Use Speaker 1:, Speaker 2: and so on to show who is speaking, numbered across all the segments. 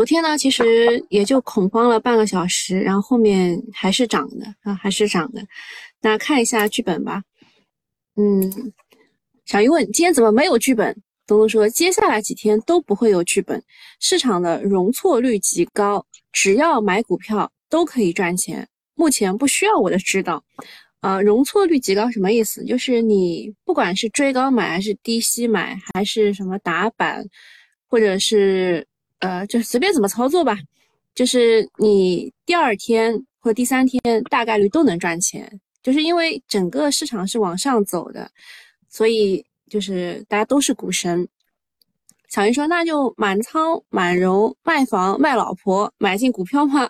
Speaker 1: 昨天呢，其实也就恐慌了半个小时，然后后面还是涨的啊，还是涨的。那看一下剧本吧。嗯，小鱼问今天怎么没有剧本？东东说接下来几天都不会有剧本，市场的容错率极高，只要买股票都可以赚钱。目前不需要我的指导。啊，容错率极高什么意思？就是你不管是追高买还是低吸买，还是什么打板，或者是呃，就随便怎么操作吧，就是你第二天或第三天大概率都能赚钱，就是因为整个市场是往上走的，所以就是大家都是股神。小云说：“那就满仓满容卖房卖老婆买进股票吗？”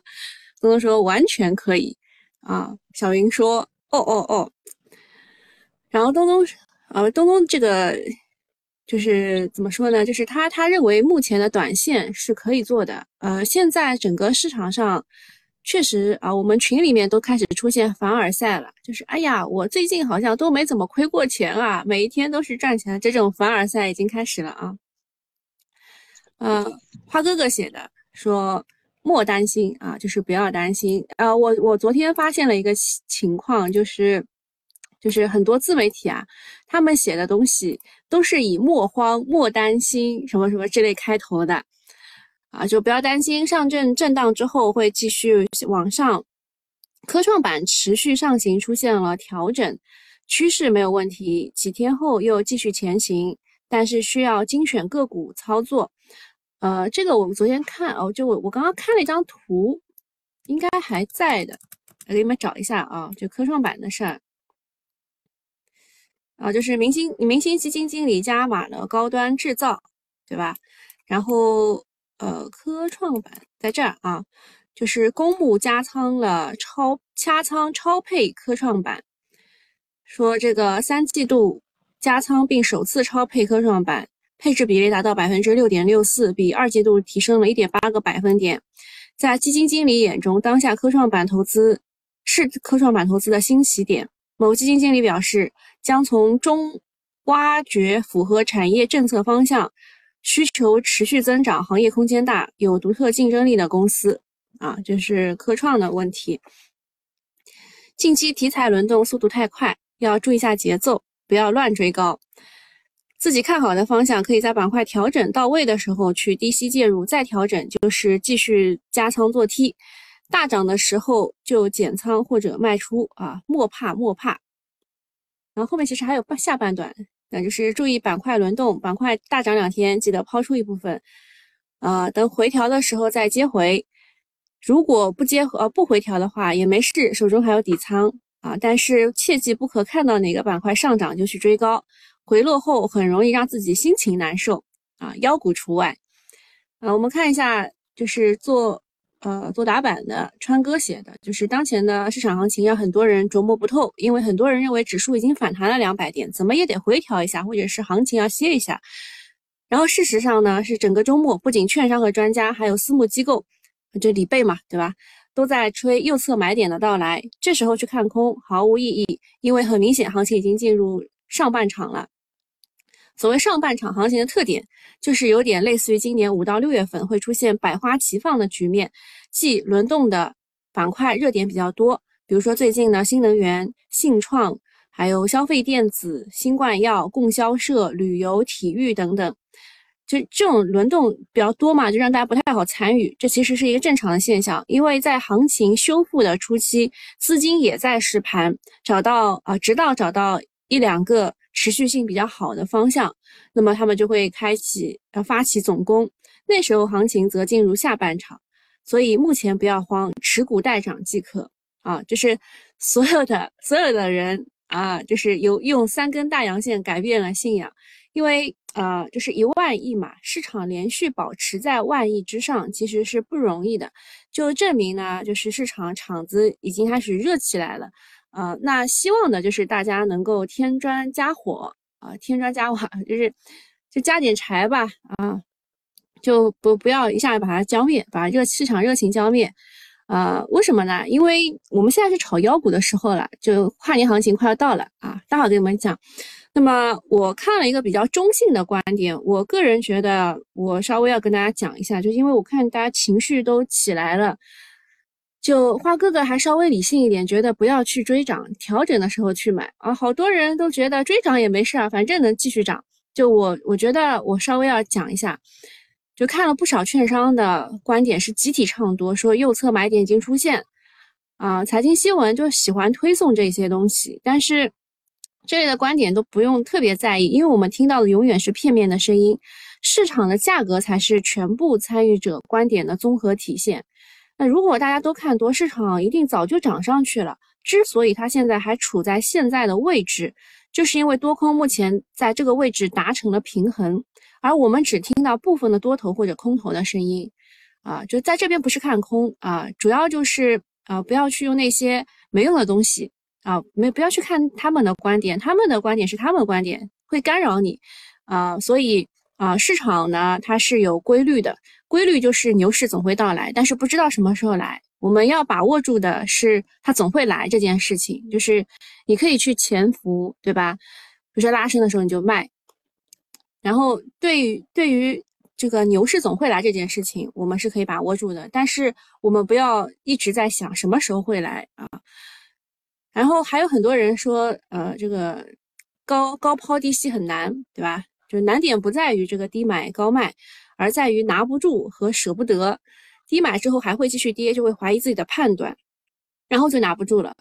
Speaker 1: 东东说：“完全可以。”啊，小云说。哦哦哦，然后东东，呃，东东这个就是怎么说呢？就是他他认为目前的短线是可以做的。呃，现在整个市场上确实啊，我们群里面都开始出现凡尔赛了，就是哎呀，我最近好像都没怎么亏过钱啊，每一天都是赚钱，这种凡尔赛已经开始了啊。嗯，花哥哥写的说。莫担心啊，就是不要担心。呃，我我昨天发现了一个情况，就是就是很多自媒体啊，他们写的东西都是以莫慌、莫担心什么什么之类开头的。啊，就不要担心，上证震荡之后会继续往上，科创板持续上行出现了调整趋势没有问题，几天后又继续前行，但是需要精选个股操作。呃，这个我们昨天看哦，就我我刚刚看了一张图，应该还在的，我给你们找一下啊，就科创板的事儿。啊，就是明星明星基金经理加码了高端制造，对吧？然后呃，科创板在这儿啊，就是公募加仓了超加仓超配科创板，说这个三季度加仓并首次超配科创板。配置比例达到百分之六点六四，比二季度提升了一点八个百分点。在基金经理眼中，当下科创板投资是科创板投资的新起点。某基金经理表示，将从中挖掘符合产业政策方向、需求持续增长、行业空间大、有独特竞争力的公司。啊，就是科创的问题。近期题材轮动速度太快，要注意一下节奏，不要乱追高。自己看好的方向，可以在板块调整到位的时候去低吸介入，再调整就是继续加仓做 T，大涨的时候就减仓或者卖出啊，莫怕莫怕。然后后面其实还有半下半段，那就是注意板块轮动，板块大涨两天记得抛出一部分，啊，等回调的时候再接回。如果不接呃不回调的话也没事，手中还有底仓啊，但是切记不可看到哪个板块上涨就去追高。回落后很容易让自己心情难受啊，妖股除外。啊，我们看一下，就是做呃做打板的川哥写的，就是当前的市场行情让很多人琢磨不透，因为很多人认为指数已经反弹了两百点，怎么也得回调一下，或者是行情要歇一下。然后事实上呢，是整个周末不仅券商和专家，还有私募机构，就李贝嘛，对吧，都在吹右侧买点的到来。这时候去看空毫无意义，因为很明显行情已经进入上半场了。所谓上半场行情的特点，就是有点类似于今年五到六月份会出现百花齐放的局面，即轮动的板块热点比较多。比如说最近呢新能源、信创，还有消费电子、新冠药、供销社、旅游、体育等等，就这种轮动比较多嘛，就让大家不太好参与。这其实是一个正常的现象，因为在行情修复的初期，资金也在试盘，找到啊，直到找到一两个。持续性比较好的方向，那么他们就会开启呃发起总攻，那时候行情则进入下半场，所以目前不要慌，持股待涨即可啊！就是所有的所有的人啊，就是有用三根大阳线改变了信仰，因为呃就是一万亿嘛，市场连续保持在万亿之上其实是不容易的，就证明呢，就是市场场子已经开始热起来了。啊，那希望呢就是大家能够添砖加火啊，添砖加瓦，就是就加点柴吧啊，就不不要一下把它浇灭，把热市场热情浇灭。啊，为什么呢？因为我们现在是炒妖股的时候了，就跨年行情快要到了啊。待会儿给你们讲，那么我看了一个比较中性的观点，我个人觉得我稍微要跟大家讲一下，就因为我看大家情绪都起来了，就花哥哥还稍微理性一点，觉得不要去追涨，调整的时候去买啊。好多人都觉得追涨也没事儿，反正能继续涨。就我我觉得我稍微要讲一下，就看了不少券商的观点是集体唱多，说右侧买点已经出现啊。财经新闻就喜欢推送这些东西，但是。这类的观点都不用特别在意，因为我们听到的永远是片面的声音，市场的价格才是全部参与者观点的综合体现。那如果大家都看多，市场一定早就涨上去了。之所以它现在还处在现在的位置，就是因为多空目前在这个位置达成了平衡，而我们只听到部分的多头或者空头的声音。啊，就在这边不是看空啊，主要就是啊，不要去用那些没用的东西。啊，没不要去看他们的观点，他们的观点是他们的观点，会干扰你，啊，所以啊，市场呢它是有规律的，规律就是牛市总会到来，但是不知道什么时候来，我们要把握住的是它总会来这件事情，就是你可以去潜伏，对吧？比如说拉升的时候你就卖，然后对于对于这个牛市总会来这件事情，我们是可以把握住的，但是我们不要一直在想什么时候会来啊。然后还有很多人说，呃，这个高高抛低吸很难，对吧？就是难点不在于这个低买高卖，而在于拿不住和舍不得。低买之后还会继续跌，就会怀疑自己的判断，然后就拿不住了，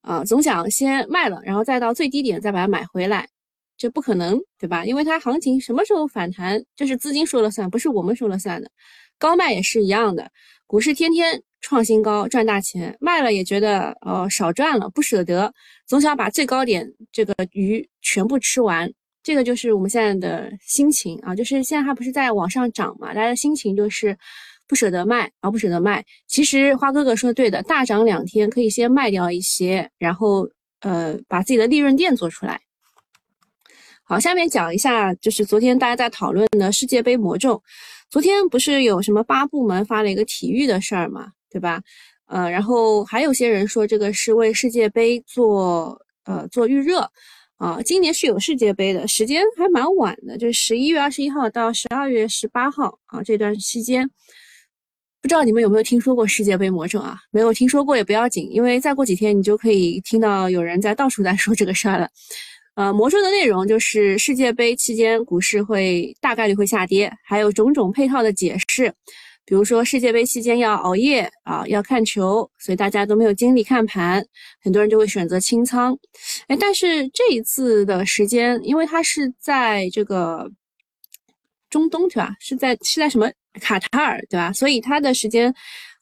Speaker 1: 啊，总想先卖了，然后再到最低点再把它买回来，这不可能，对吧？因为它行情什么时候反弹，这是资金说了算，不是我们说了算的。高卖也是一样的，股市天天。创新高赚大钱，卖了也觉得呃少赚了，不舍得，总想把最高点这个鱼全部吃完。这个就是我们现在的心情啊，就是现在它不是在往上涨嘛，大家的心情就是不舍得卖啊，不舍得卖。其实花哥哥说的对的，大涨两天可以先卖掉一些，然后呃把自己的利润垫做出来。好，下面讲一下，就是昨天大家在讨论的世界杯魔咒。昨天不是有什么八部门发了一个体育的事儿嘛？对吧？呃，然后还有些人说这个是为世界杯做呃做预热啊。今年是有世界杯的，时间还蛮晚的，就是十一月二十一号到十二月十八号啊这段期间。不知道你们有没有听说过世界杯魔咒啊？没有听说过也不要紧，因为再过几天你就可以听到有人在到处在说这个事儿了。呃，魔咒的内容就是世界杯期间股市会大概率会下跌，还有种种配套的解释。比如说世界杯期间要熬夜啊，要看球，所以大家都没有精力看盘，很多人就会选择清仓。哎，但是这一次的时间，因为它是在这个中东，对吧？是在是在什么卡塔尔，对吧？所以它的时间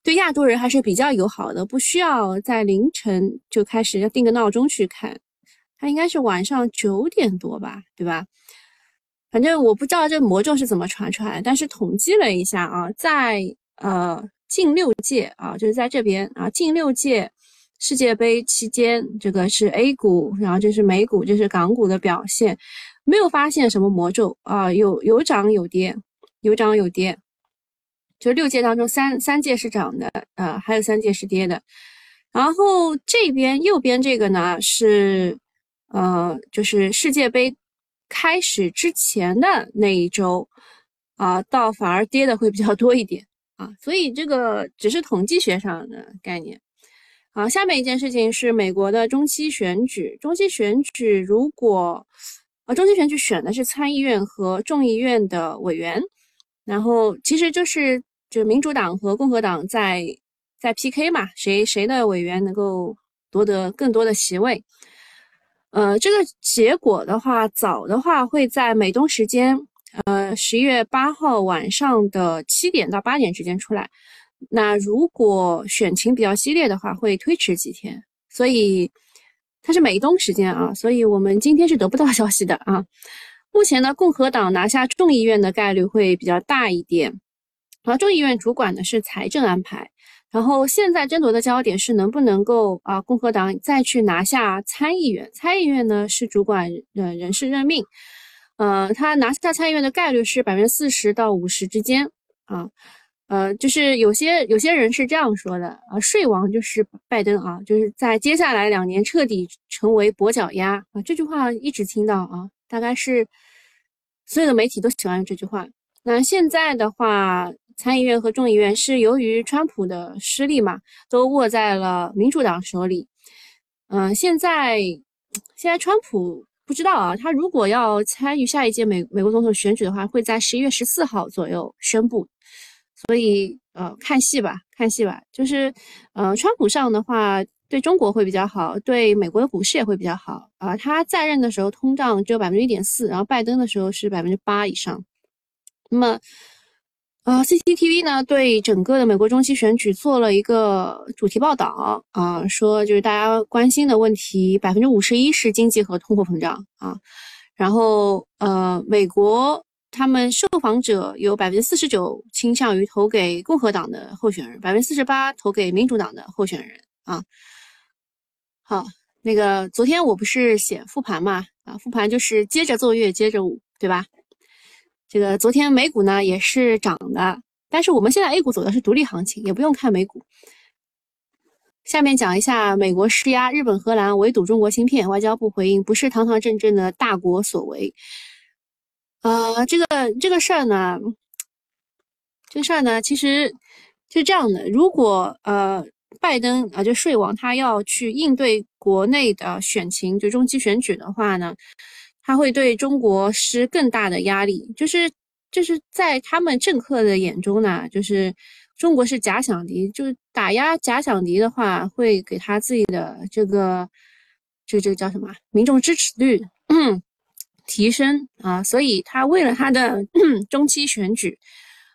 Speaker 1: 对亚洲人还是比较友好的，不需要在凌晨就开始要定个闹钟去看，它应该是晚上九点多吧，对吧？反正我不知道这魔咒是怎么传出来，但是统计了一下啊，在呃近六届啊，就是在这边啊，近六届世界杯期间，这个是 A 股，然后这是美股，这是港股的表现，没有发现什么魔咒啊，有有涨有跌，有涨有跌，就六届当中三三届是涨的，呃，还有三届是跌的，然后这边右边这个呢是呃，就是世界杯。开始之前的那一周，啊，倒反而跌的会比较多一点啊，所以这个只是统计学上的概念。好，下面一件事情是美国的中期选举，中期选举如果啊，中期选举选的是参议院和众议院的委员，然后其实就是就民主党和共和党在在 PK 嘛，谁谁的委员能够夺得更多的席位。呃，这个结果的话，早的话会在美东时间，呃，十一月八号晚上的七点到八点之间出来。那如果选情比较激烈的话，会推迟几天。所以它是美东时间啊，所以我们今天是得不到消息的啊。目前呢，共和党拿下众议院的概率会比较大一点。然后众议院主管的是财政安排。然后现在争夺的焦点是能不能够啊，共和党再去拿下参议院。参议院呢是主管呃人事任命，呃，他拿下参议院的概率是百分之四十到五十之间啊，呃，就是有些有些人是这样说的啊，税王就是拜登啊，就是在接下来两年彻底成为跛脚鸭啊，这句话一直听到啊，大概是所有的媒体都喜欢这句话。那现在的话，参议院和众议院是由于川普的失利嘛，都握在了民主党手里。嗯，现在现在川普不知道啊，他如果要参与下一届美美国总统选举的话，会在十一月十四号左右宣布。所以，呃，看戏吧，看戏吧。就是，呃，川普上的话，对中国会比较好，对美国的股市也会比较好啊。他在任的时候，通胀只有百分之一点四，然后拜登的时候是百分之八以上。那么，呃，CCTV 呢，对整个的美国中期选举做了一个主题报道啊，说就是大家关心的问题，百分之五十一是经济和通货膨胀啊。然后，呃，美国。他们受访者有百分之四十九倾向于投给共和党的候选人，百分之四十八投给民主党的候选人啊。好，那个昨天我不是写复盘嘛？啊，复盘就是接着奏乐接着舞，对吧？这个昨天美股呢也是涨的，但是我们现在 A 股走的是独立行情，也不用看美股。下面讲一下美国施压日本、荷兰围堵中国芯片，外交部回应不是堂堂正正的大国所为。呃，这个这个事儿呢，这个事儿呢，其实是这样的。如果呃，拜登啊，就税王他要去应对国内的选情，就中期选举的话呢，他会对中国施更大的压力。就是就是在他们政客的眼中呢，就是中国是假想敌，就打压假想敌的话，会给他自己的这个这这个叫什么民众支持率。提升啊，所以他为了他的 中期选举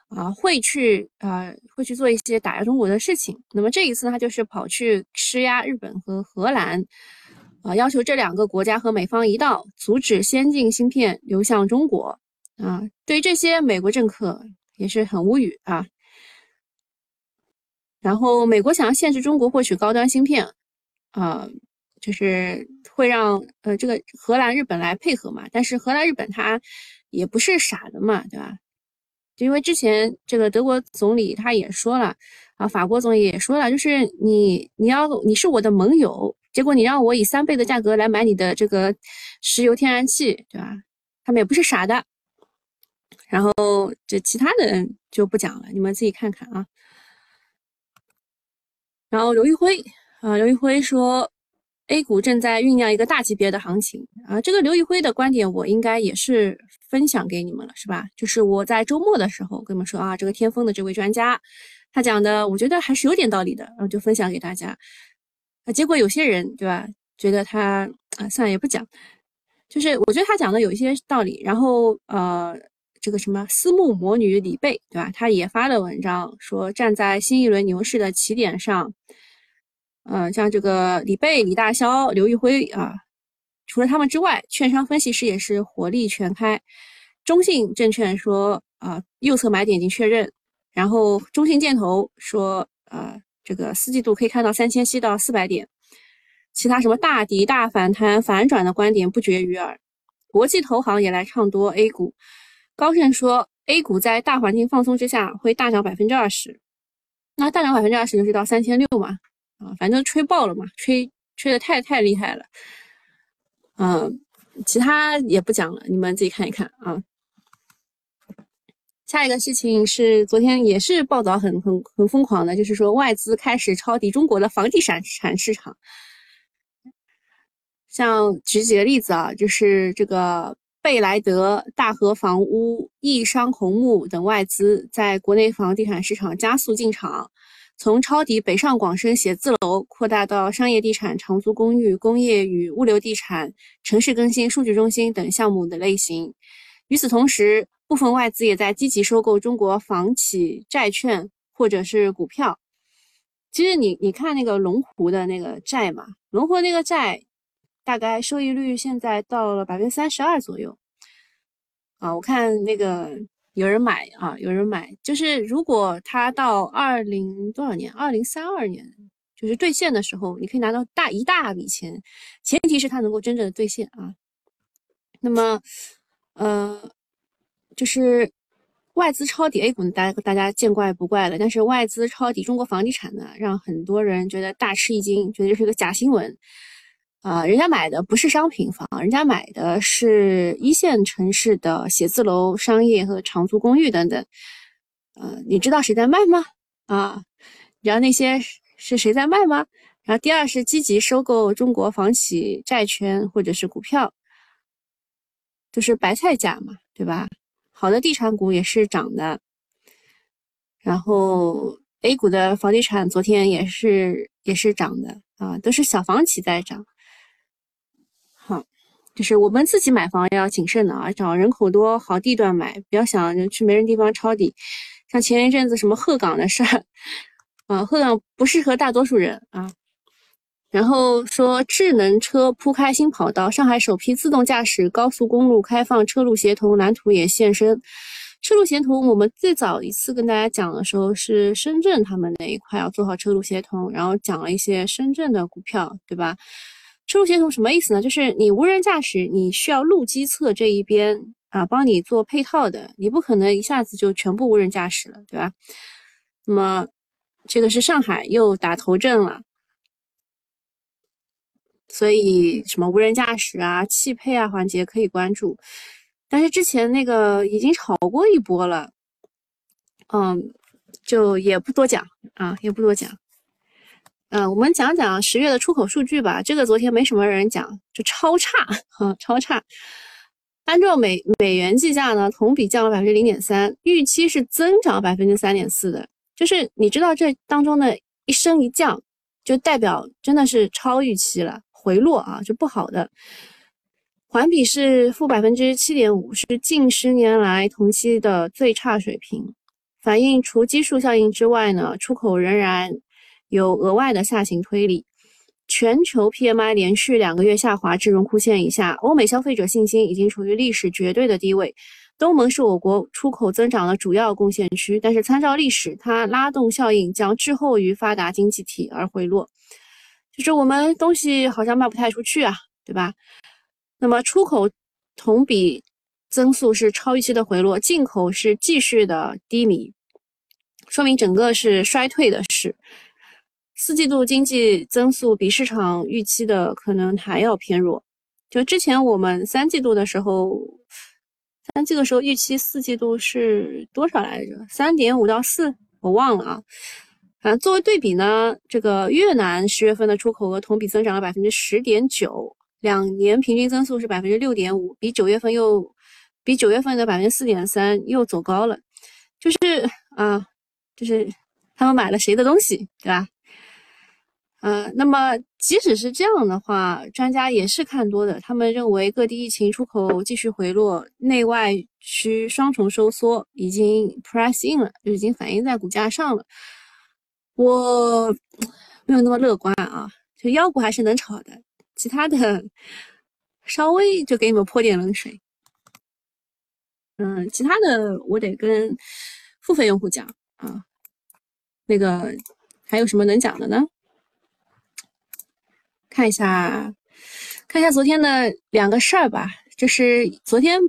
Speaker 1: 啊，会去啊，会去做一些打压中国的事情。那么这一次他就是跑去施压日本和荷兰啊，要求这两个国家和美方一道，阻止先进芯片流向中国啊。对于这些美国政客也是很无语啊。然后美国想要限制中国获取高端芯片啊。就是会让呃这个荷兰、日本来配合嘛，但是荷兰、日本他也不是傻的嘛，对吧？就因为之前这个德国总理他也说了啊，法国总理也说了，就是你你要你是我的盟友，结果你让我以三倍的价格来买你的这个石油天然气，对吧？他们也不是傻的。然后这其他的就不讲了，你们自己看看啊。然后刘玉辉啊，刘玉辉说。A 股正在酝酿一个大级别的行情啊！这个刘宇辉的观点我应该也是分享给你们了，是吧？就是我在周末的时候跟你们说啊，这个天风的这位专家，他讲的我觉得还是有点道理的，然后就分享给大家。啊，结果有些人对吧，觉得他啊，算了也不讲。就是我觉得他讲的有一些道理，然后呃，这个什么私募魔女李贝对吧，他也发了文章说，站在新一轮牛市的起点上。嗯，像这个李贝、李大霄、刘玉辉啊，除了他们之外，券商分析师也是火力全开。中信证券说啊，右侧买点已经确认。然后中信建投说，呃，这个四季度可以看到三千七到四百点。其他什么大底、大反弹、反转的观点不绝于耳。国际投行也来唱多 A 股。高盛说，A 股在大环境放松之下会大涨百分之二十。那大涨百分之二十就是到三千六嘛。啊，反正吹爆了嘛，吹吹的太太厉害了，嗯，其他也不讲了，你们自己看一看啊。下一个事情是昨天也是报道很很很疯狂的，就是说外资开始抄底中国的房地产产市场。像举几个例子啊，就是这个贝莱德、大和房屋、易商红木等外资在国内房地产市场加速进场。从抄底北上广深写字楼扩大到商业地产、长租公寓、工业与物流地产、城市更新、数据中心等项目的类型。与此同时，部分外资也在积极收购中国房企债券或者是股票。其实你你看那个龙湖的那个债嘛，龙湖那个债大概收益率现在到了百分之三十二左右。啊，我看那个。有人买啊，有人买，就是如果它到二零多少年，二零三二年，就是兑现的时候，你可以拿到大一大笔钱，前提是它能够真正的兑现啊。那么，呃，就是外资抄底 A 股，大家大家见怪不怪了。但是外资抄底中国房地产呢，让很多人觉得大吃一惊，觉得这是个假新闻。啊，人家买的不是商品房，人家买的是一线城市的写字楼、商业和长租公寓等等。呃，你知道谁在卖吗？啊，你知道那些是谁在卖吗？然后第二是积极收购中国房企债券或者是股票，就是白菜价嘛，对吧？好的地产股也是涨的，然后 A 股的房地产昨天也是也是涨的啊，都是小房企在涨。好，就是我们自己买房要谨慎的啊，找人口多好地段买，不要想着去没人地方抄底。像前一阵子什么鹤岗的事儿，啊，鹤岗不适合大多数人啊。然后说智能车铺开新跑道，上海首批自动驾驶高速公路开放车路协同蓝图也现身。车路协同，我们最早一次跟大家讲的时候是深圳他们那一块要做好车路协同，然后讲了一些深圳的股票，对吧？车路协同什么意思呢？就是你无人驾驶，你需要路基侧这一边啊帮你做配套的，你不可能一下子就全部无人驾驶了，对吧？那么这个是上海又打头阵了。所以什么无人驾驶啊、汽配啊环节可以关注，但是之前那个已经炒过一波了，嗯，就也不多讲啊，也不多讲。嗯，我们讲讲十月的出口数据吧。这个昨天没什么人讲，就超差哈，超差。按照美美元计价呢，同比降了百分之零点三，预期是增长百分之三点四的。就是你知道这当中的一升一降，就代表真的是超预期了。回落啊，就不好的，环比是负百分之七点五，是近十年来同期的最差水平。反映除基数效应之外呢，出口仍然有额外的下行推力。全球 PMI 连续两个月下滑至荣枯线以下，欧美消费者信心已经处于历史绝对的低位。东盟是我国出口增长的主要贡献区，但是参照历史，它拉动效应将滞后于发达经济体而回落。就是我们东西好像卖不太出去啊，对吧？那么出口同比增速是超预期的回落，进口是继续的低迷，说明整个是衰退的势。四季度经济增速比市场预期的可能还要偏弱。就之前我们三季度的时候，三季度的时候预期四季度是多少来着？三点五到四，我忘了啊。啊，作为对比呢，这个越南十月份的出口额同比增长了百分之十点九，两年平均增速是百分之六点五，比九月份又比九月份的百分之四点三又走高了。就是啊，就是他们买了谁的东西，对吧？呃，那么即使是这样的话，专家也是看多的，他们认为各地疫情出口继续回落，内外需双重收缩已经 price in 了，就已经反映在股价上了。我没有那么乐观啊，就妖股还是能炒的，其他的稍微就给你们泼点冷水。嗯，其他的我得跟付费用户讲啊。那个还有什么能讲的呢？看一下，看一下昨天的两个事儿吧。就是昨天，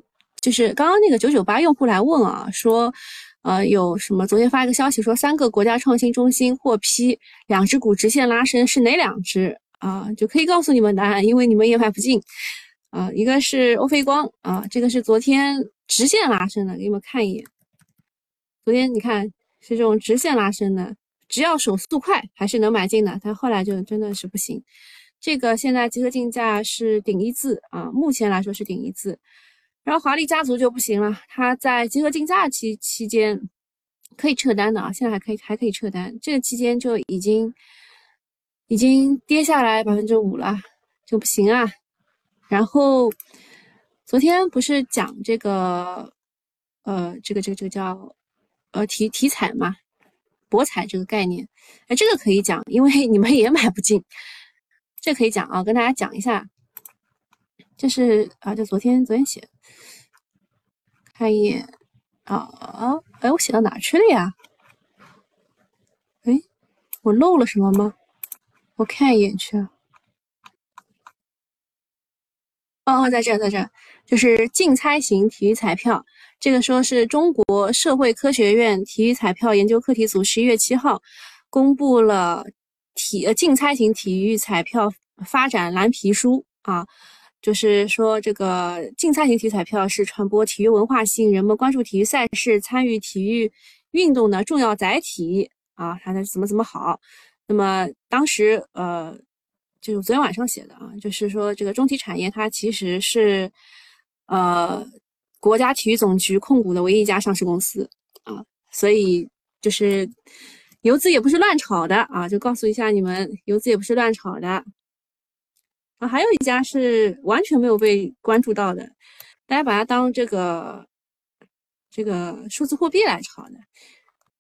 Speaker 1: 就是刚刚那个九九八用户来问啊，说。呃，有什么？昨天发一个消息说，三个国家创新中心获批，两只股直线拉升，是哪两只啊？就可以告诉你们答案，因为你们也买不进啊。一个是欧菲光啊，这个是昨天直线拉升的，给你们看一眼。昨天你看是这种直线拉升的，只要手速快还是能买进的，但后来就真的是不行。这个现在集合竞价是顶一字啊，目前来说是顶一字。然后华丽家族就不行了，它在集合竞价期期间可以撤单的啊，现在还可以还可以撤单，这个期间就已经已经跌下来百分之五了，就不行啊。然后昨天不是讲这个呃这个这个这个叫呃题题材嘛，博彩这个概念，哎这个可以讲，因为你们也买不进，这可以讲啊，跟大家讲一下，这是啊就昨天昨天写。看一眼啊，哎，我写到哪去了呀？哎，我漏了什么吗？我看一眼去。哦哦，在这，在这，就是竞猜型体育彩票，这个说是中国社会科学院体育彩票研究课题组十一月七号公布了体呃竞猜型体育彩票发展蓝皮书啊，就是说这个竞猜型体育彩票是传播体育文化、吸引人们关注体育赛事、参与体育运动的重要载体啊，它的怎么怎么好。那么当时呃，就是昨天晚上写的啊，就是说这个中体产业它其实是呃。国家体育总局控股的唯一一家上市公司啊，所以就是游资也不是乱炒的啊，就告诉一下你们，游资也不是乱炒的啊。还有一家是完全没有被关注到的，大家把它当这个这个数字货币来炒的，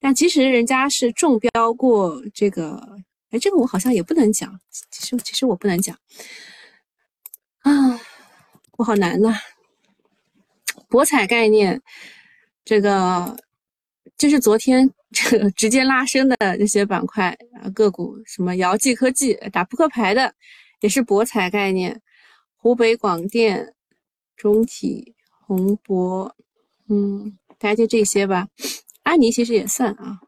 Speaker 1: 但其实人家是中标过这个，哎，这个我好像也不能讲，其实其实我不能讲啊，我好难呐。博彩概念，这个就是昨天这 个直接拉升的这些板块啊个股，什么姚记科技打扑克牌的，也是博彩概念。湖北广电、中体、宏博，嗯，大家就这些吧。安妮其实也算啊。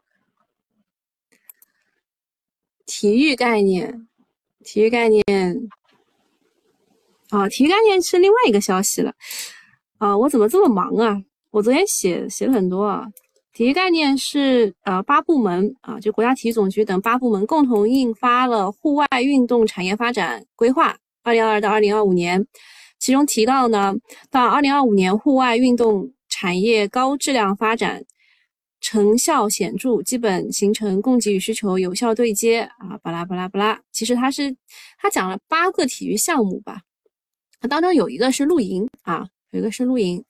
Speaker 1: 体育概念，体育概念，啊，体育概念是另外一个消息了。啊，我怎么这么忙啊？我昨天写写了很多啊。体育概念是呃八部门啊，就国家体育总局等八部门共同印发了户外运动产业发展规划（二零二二到二零二五年），其中提到呢，到二零二五年户外运动产业高质量发展，成效显著，基本形成供给与需求有效对接啊，巴拉巴拉巴拉。其实它是它讲了八个体育项目吧，它当中有一个是露营啊。有一个是露营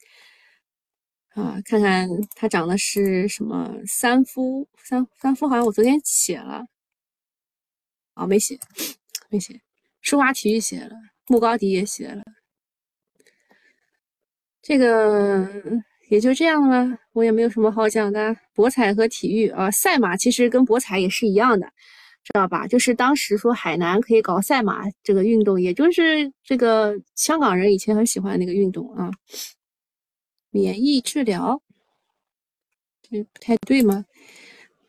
Speaker 1: 啊，看看它长的是什么？三夫三三夫好像我昨天写了，哦没写没写，舒华体育写了，穆高迪也写了，这个也就这样了，我也没有什么好讲的。博彩和体育啊，赛马其实跟博彩也是一样的。知道吧？就是当时说海南可以搞赛马这个运动，也就是这个香港人以前很喜欢那个运动啊。免疫治疗，这不太对吗？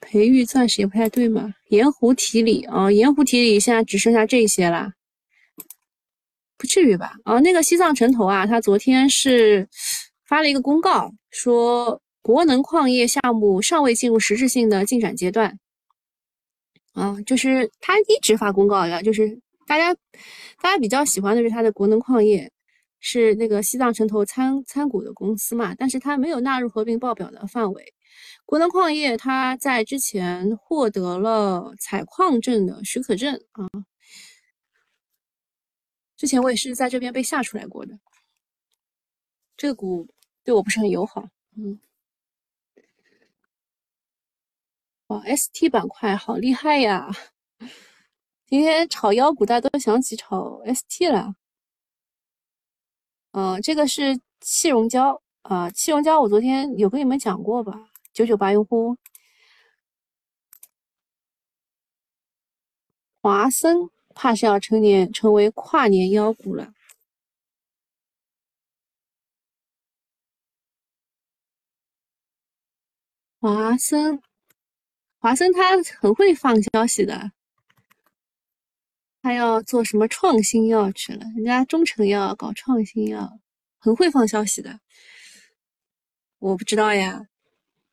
Speaker 1: 培育钻石也不太对吗？盐湖提里啊，盐湖提里现在只剩下这些了，不至于吧？啊，那个西藏城投啊，他昨天是发了一个公告，说国能矿业项目尚未进入实质性的进展阶段。啊，就是他一直发公告呀，就是大家大家比较喜欢的是他的国能矿业，是那个西藏城投参参股的公司嘛，但是它没有纳入合并报表的范围。国能矿业它在之前获得了采矿证的许可证啊，之前我也是在这边被吓出来过的，这个股对我不是很友好，嗯。哇 ST 板块好厉害呀！今天炒妖股，大家都想起炒 ST 了。嗯，这个是气溶胶啊，气溶胶我昨天有跟你们讲过吧？九九八用户，华森怕是要成年成为跨年妖股了。华森。华森他很会放消息的，他要做什么创新药去了？人家中成药搞创新药，很会放消息的。我不知道呀。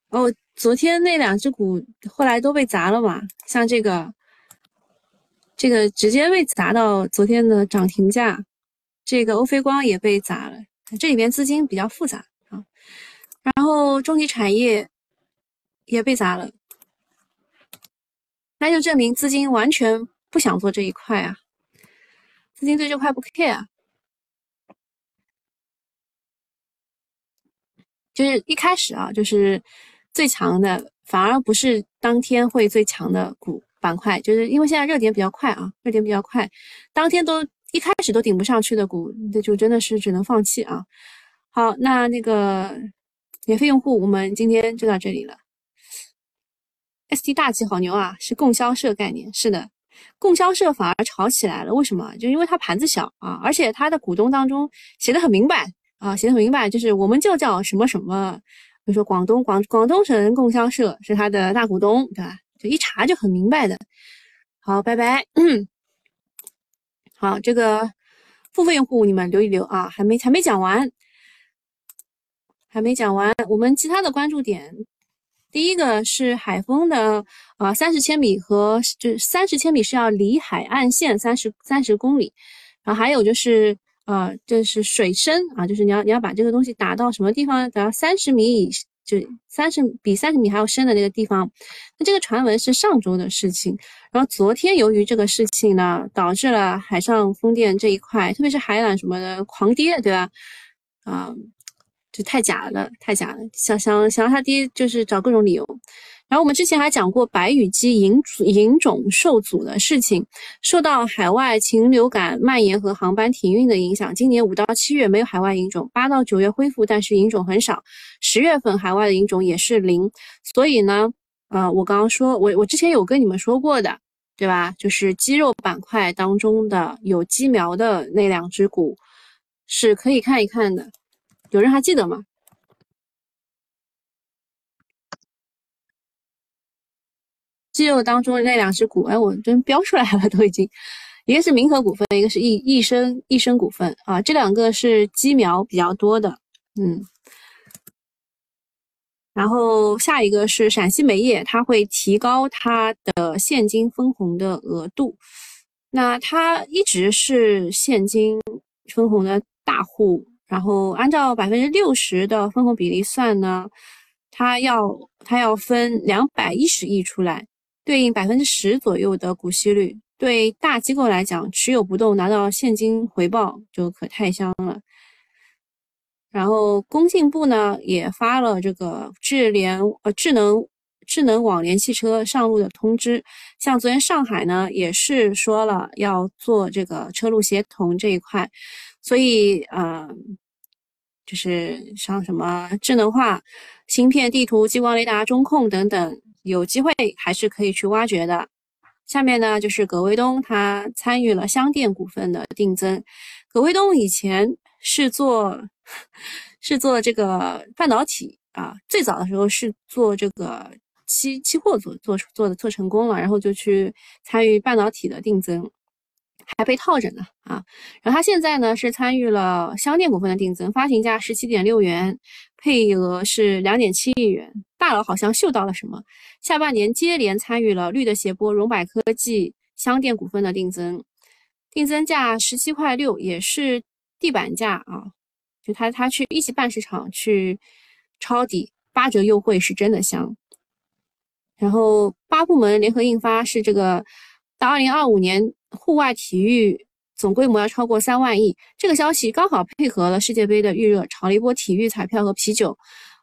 Speaker 1: 哦，昨天那两只股后来都被砸了嘛？像这个，这个直接被砸到昨天的涨停价。这个欧菲光也被砸了，这里边资金比较复杂啊。然后中体产业也被砸了。那就证明资金完全不想做这一块啊，资金对这块不 care，就是一开始啊，就是最强的反而不是当天会最强的股板块，就是因为现在热点比较快啊，热点比较快，当天都一开始都顶不上去的股，那就真的是只能放弃啊。好，那那个免费用户，我们今天就到这里了。ST 大气好牛啊，是供销社概念，是的，供销社反而炒起来了，为什么？就因为它盘子小啊，而且它的股东当中写的很明白啊，写的很明白，就是我们就叫什么什么，比如说广东广广东省供销社是他的大股东，对吧？就一查就很明白的。好，拜拜。好，这个付费用户你们留一留啊，还没还没讲完，还没讲完。我们其他的关注点，第一个是海风的啊，三十千米和就三十千米是要离海岸线三十三十公里，然后还有就是。啊，这是水深啊，就是你要你要把这个东西打到什么地方？打到三十米以就三十比三十米还要深的那个地方。那这个传闻是上周的事情，然后昨天由于这个事情呢，导致了海上风电这一块，特别是海缆什么的狂跌，对吧？啊，这太假了，太假了，想想想让他爹，就是找各种理由。然后我们之前还讲过白羽鸡引引种受阻的事情，受到海外禽流感蔓延和航班停运的影响，今年五到七月没有海外引种，八到九月恢复，但是引种很少，十月份海外的引种也是零。所以呢，呃，我刚刚说，我我之前有跟你们说过的，对吧？就是鸡肉板块当中的有鸡苗的那两只股是可以看一看的，有人还记得吗？鸡肉当中那两只股，哎，我真标出来了，都已经，一个是民和股份，一个是益益生益生股份。啊，这两个是鸡苗比较多的，嗯，然后下一个是陕西煤业，它会提高它的现金分红的额度，那它一直是现金分红的大户，然后按照百分之六十的分红比例算呢，它要它要分两百一十亿出来。对应百分之十左右的股息率，对大机构来讲，持有不动拿到现金回报就可太香了。然后工信部呢也发了这个智联呃智能智能网联汽车上路的通知，像昨天上海呢也是说了要做这个车路协同这一块，所以呃就是像什么智能化芯片、地图、激光雷达、中控等等。有机会还是可以去挖掘的。下面呢，就是葛卫东，他参与了香电股份的定增。葛卫东以前是做是做这个半导体啊，最早的时候是做这个期期货做做做的做成功了，然后就去参与半导体的定增。还被套着呢啊！然后他现在呢是参与了香电股份的定增，发行价十七点六元，配额是两点七亿元。大佬好像嗅到了什么，下半年接连参与了绿的斜波、荣百科技、香电股份的定增，定增价十七块六，也是地板价啊！就他他去一级半市场去抄底，八折优惠是真的香。然后八部门联合印发是这个到二零二五年。户外体育总规模要超过三万亿，这个消息刚好配合了世界杯的预热，炒了一波体育彩票和啤酒。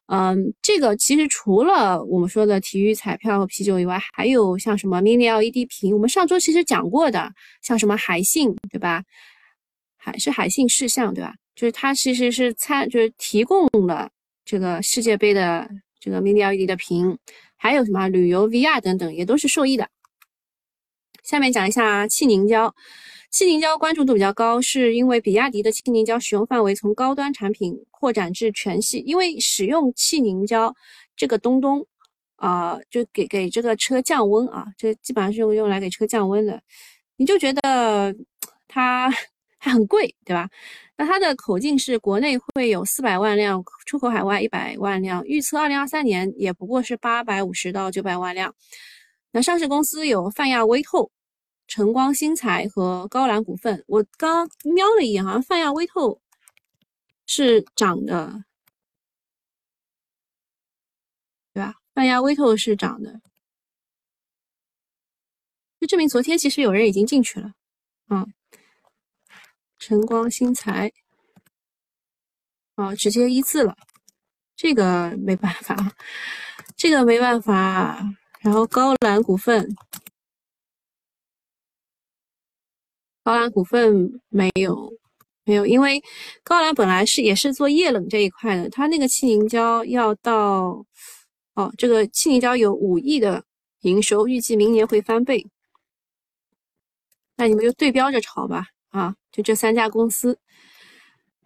Speaker 1: 嗯，这个其实除了我们说的体育彩票和啤酒以外，还有像什么 Mini LED 屏，我们上周其实讲过的，像什么海信，对吧？海是海信视像，对吧？就是它其实是参，就是提供了这个世界杯的这个 Mini LED 的屏，还有什么旅游 VR 等等，也都是受益的。下面讲一下气凝胶，气凝胶关注度比较高，是因为比亚迪的气凝胶使用范围从高端产品扩展至全系。因为使用气凝胶这个东东啊，就给给这个车降温啊，这基本上是用用来给车降温的。你就觉得它还很贵，对吧？那它的口径是国内会有四百万辆，出口海外一百万辆，预测二零二三年也不过是八百五十到九百万辆。那上市公司有泛亚微透。晨光新材和高兰股份，我刚瞄了一眼，好像泛亚微透是涨的，对吧？泛亚微透是涨的，就证明昨天其实有人已经进去了。嗯，晨光新材，哦，直接一字了，这个没办法，这个没办法。然后高兰股份。高兰股份没有，没有，因为高兰本来是也是做液冷这一块的，它那个气凝胶要到，哦，这个气凝胶有五亿的营收，预计明年会翻倍。那你们就对标着炒吧，啊，就这三家公司。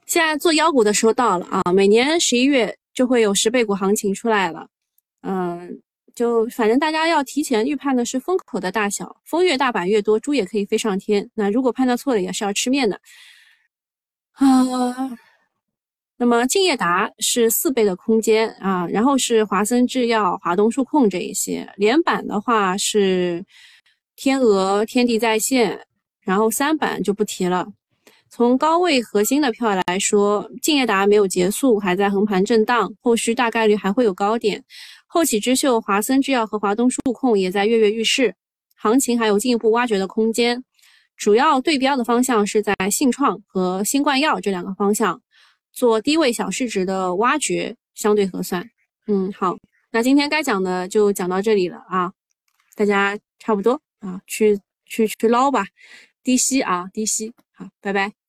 Speaker 1: 现在做妖股的时候到了啊，每年十一月就会有十倍股行情出来了，嗯，就反正大家要提前预判的是风口的大小，风越大板越多，猪也可以飞上天。那如果判断错了，也是要吃面的啊。那么敬业达是四倍的空间啊，然后是华森制药、华东数控这一些，连板的话是天鹅、天地在线，然后三板就不提了。从高位核心的票来说，敬业达没有结束，还在横盘震荡，后续大概率还会有高点。后起之秀、华森制药和华东数控也在跃跃欲试，行情还有进一步挖掘的空间。主要对标的方向是在信创和新冠药这两个方向。做低位小市值的挖掘相对合算，嗯，好，那今天该讲的就讲到这里了啊，大家差不多啊，去去去捞吧，低吸啊，低吸，好，拜拜。